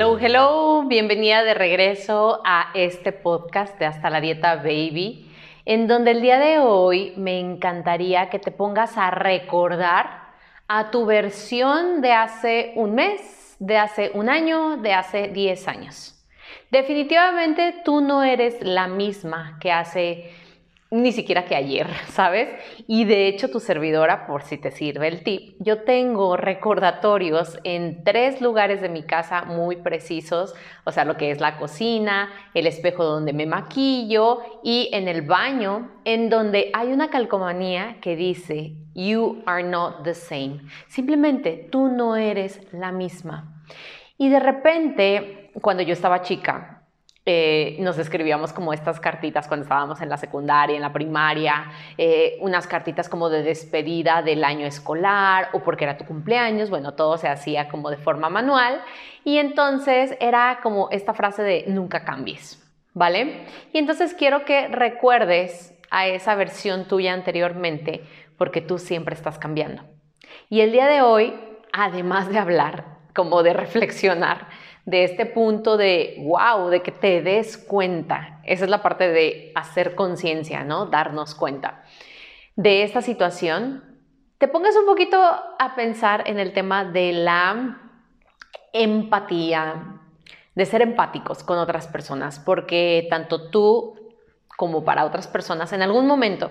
Hello, hello, bienvenida de regreso a este podcast de Hasta la Dieta Baby, en donde el día de hoy me encantaría que te pongas a recordar a tu versión de hace un mes, de hace un año, de hace 10 años. Definitivamente tú no eres la misma que hace ni siquiera que ayer, ¿sabes? Y de hecho tu servidora, por si te sirve el tip, yo tengo recordatorios en tres lugares de mi casa muy precisos, o sea, lo que es la cocina, el espejo donde me maquillo y en el baño, en donde hay una calcomanía que dice, You are not the same. Simplemente tú no eres la misma. Y de repente, cuando yo estaba chica, eh, nos escribíamos como estas cartitas cuando estábamos en la secundaria, en la primaria, eh, unas cartitas como de despedida del año escolar o porque era tu cumpleaños, bueno, todo se hacía como de forma manual y entonces era como esta frase de nunca cambies, ¿vale? Y entonces quiero que recuerdes a esa versión tuya anteriormente porque tú siempre estás cambiando. Y el día de hoy, además de hablar, como de reflexionar, de este punto de wow, de que te des cuenta. Esa es la parte de hacer conciencia, ¿no? Darnos cuenta de esta situación. Te pongas un poquito a pensar en el tema de la empatía, de ser empáticos con otras personas, porque tanto tú como para otras personas en algún momento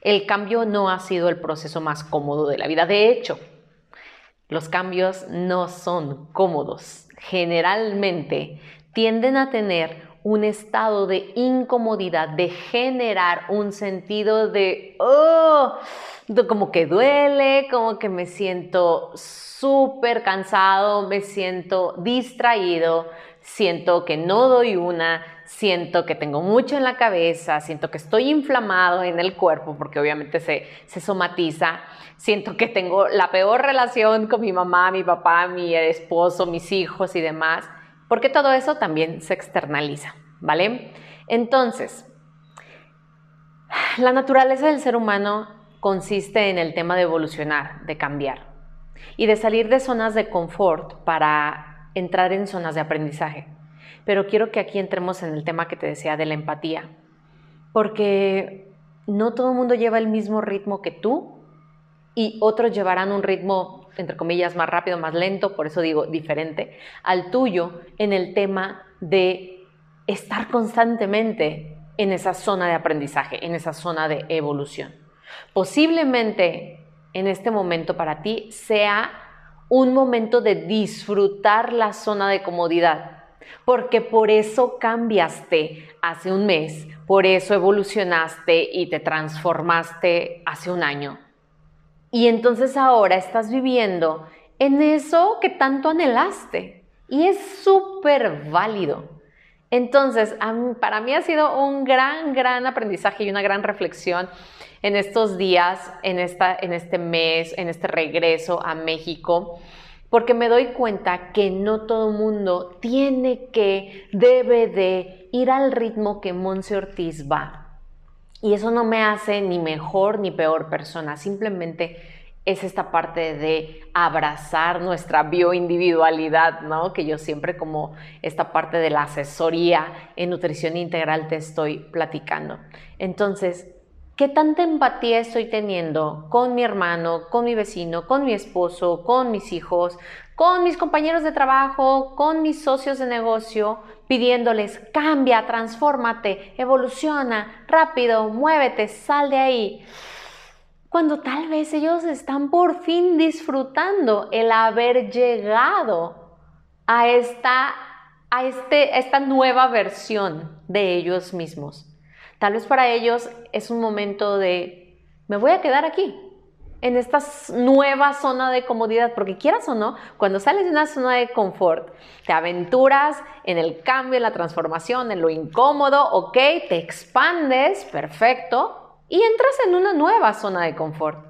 el cambio no ha sido el proceso más cómodo de la vida. De hecho, los cambios no son cómodos. Generalmente tienden a tener un estado de incomodidad, de generar un sentido de, oh, como que duele, como que me siento súper cansado, me siento distraído, siento que no doy una, siento que tengo mucho en la cabeza, siento que estoy inflamado en el cuerpo, porque obviamente se, se somatiza, siento que tengo la peor relación con mi mamá, mi papá, mi esposo, mis hijos y demás, porque todo eso también se externaliza, ¿vale? Entonces, la naturaleza del ser humano consiste en el tema de evolucionar, de cambiar y de salir de zonas de confort para entrar en zonas de aprendizaje. Pero quiero que aquí entremos en el tema que te decía de la empatía, porque no todo el mundo lleva el mismo ritmo que tú y otros llevarán un ritmo, entre comillas, más rápido, más lento, por eso digo diferente, al tuyo en el tema de estar constantemente en esa zona de aprendizaje, en esa zona de evolución. Posiblemente en este momento para ti sea un momento de disfrutar la zona de comodidad, porque por eso cambiaste hace un mes, por eso evolucionaste y te transformaste hace un año. Y entonces ahora estás viviendo en eso que tanto anhelaste. Y es súper válido. Entonces, para mí ha sido un gran, gran aprendizaje y una gran reflexión en estos días, en, esta, en este mes, en este regreso a México, porque me doy cuenta que no todo mundo tiene que, debe de ir al ritmo que Monse Ortiz va. Y eso no me hace ni mejor ni peor persona, simplemente es esta parte de abrazar nuestra bioindividualidad, ¿no? Que yo siempre como esta parte de la asesoría en nutrición integral te estoy platicando. Entonces, ¿qué tanta empatía estoy teniendo con mi hermano, con mi vecino, con mi esposo, con mis hijos, con mis compañeros de trabajo, con mis socios de negocio, pidiéndoles, cambia, transfórmate, evoluciona, rápido, muévete, sal de ahí. Cuando tal vez ellos están por fin disfrutando el haber llegado a esta, a este, esta nueva versión de ellos mismos. Tal vez para ellos es un momento de, me voy a quedar aquí, en esta nueva zona de comodidad, porque quieras o no, cuando sales de una zona de confort, te aventuras en el cambio, en la transformación, en lo incómodo, ok, te expandes, perfecto, y entras en una nueva zona de confort.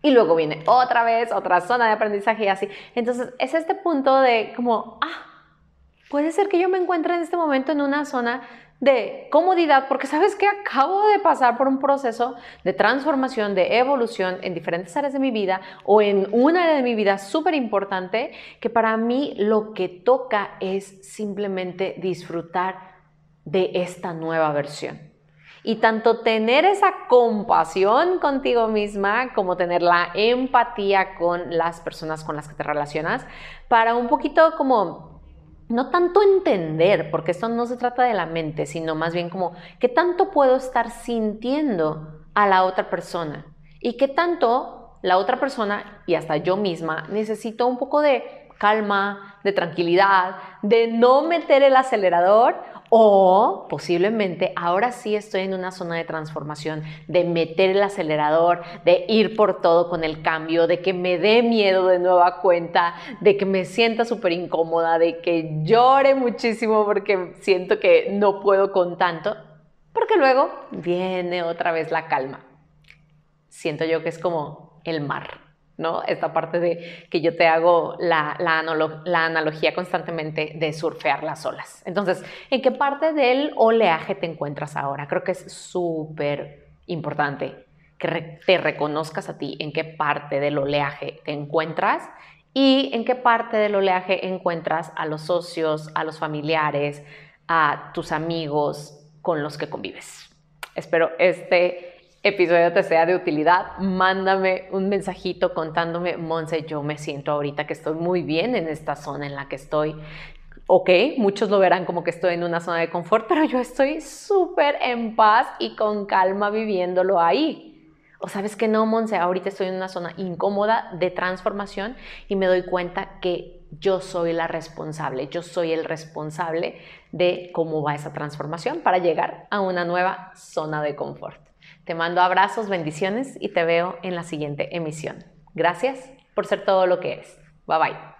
Y luego viene otra vez, otra zona de aprendizaje y así. Entonces, es este punto de como, ah, puede ser que yo me encuentre en este momento en una zona de comodidad, porque sabes que acabo de pasar por un proceso de transformación, de evolución en diferentes áreas de mi vida o en una área de mi vida súper importante, que para mí lo que toca es simplemente disfrutar de esta nueva versión. Y tanto tener esa compasión contigo misma como tener la empatía con las personas con las que te relacionas para un poquito como no tanto entender, porque esto no se trata de la mente, sino más bien como qué tanto puedo estar sintiendo a la otra persona y qué tanto la otra persona y hasta yo misma necesito un poco de calma, de tranquilidad, de no meter el acelerador o posiblemente ahora sí estoy en una zona de transformación, de meter el acelerador, de ir por todo con el cambio, de que me dé miedo de nueva cuenta, de que me sienta súper incómoda, de que llore muchísimo porque siento que no puedo con tanto, porque luego viene otra vez la calma. Siento yo que es como el mar. ¿No? Esta parte de que yo te hago la, analogía constantemente de surfear las olas. Entonces, ¿en qué parte del oleaje te encuentras ahora? Creo que es súper importante que te reconozcas a ti en qué parte del oleaje te encuentras y en qué parte del oleaje encuentras a los socios, a los familiares, a tus amigos con los que convives. Espero este episodio te sea de utilidad, mándame un mensajito contándome, Monse, yo me siento ahorita que estoy muy bien en esta zona en la que estoy. Ok, muchos lo verán como que estoy en una zona de confort, pero yo estoy súper en paz y con calma viviéndolo ahí. O sabes que no, Monse, ahorita estoy en una zona incómoda de transformación y me doy cuenta que yo soy la responsable, yo soy el responsable de cómo va esa transformación para llegar a una nueva zona de confort. Te mando abrazos, bendiciones y te veo en la siguiente emisión. Gracias por ser todo lo que eres. Bye bye.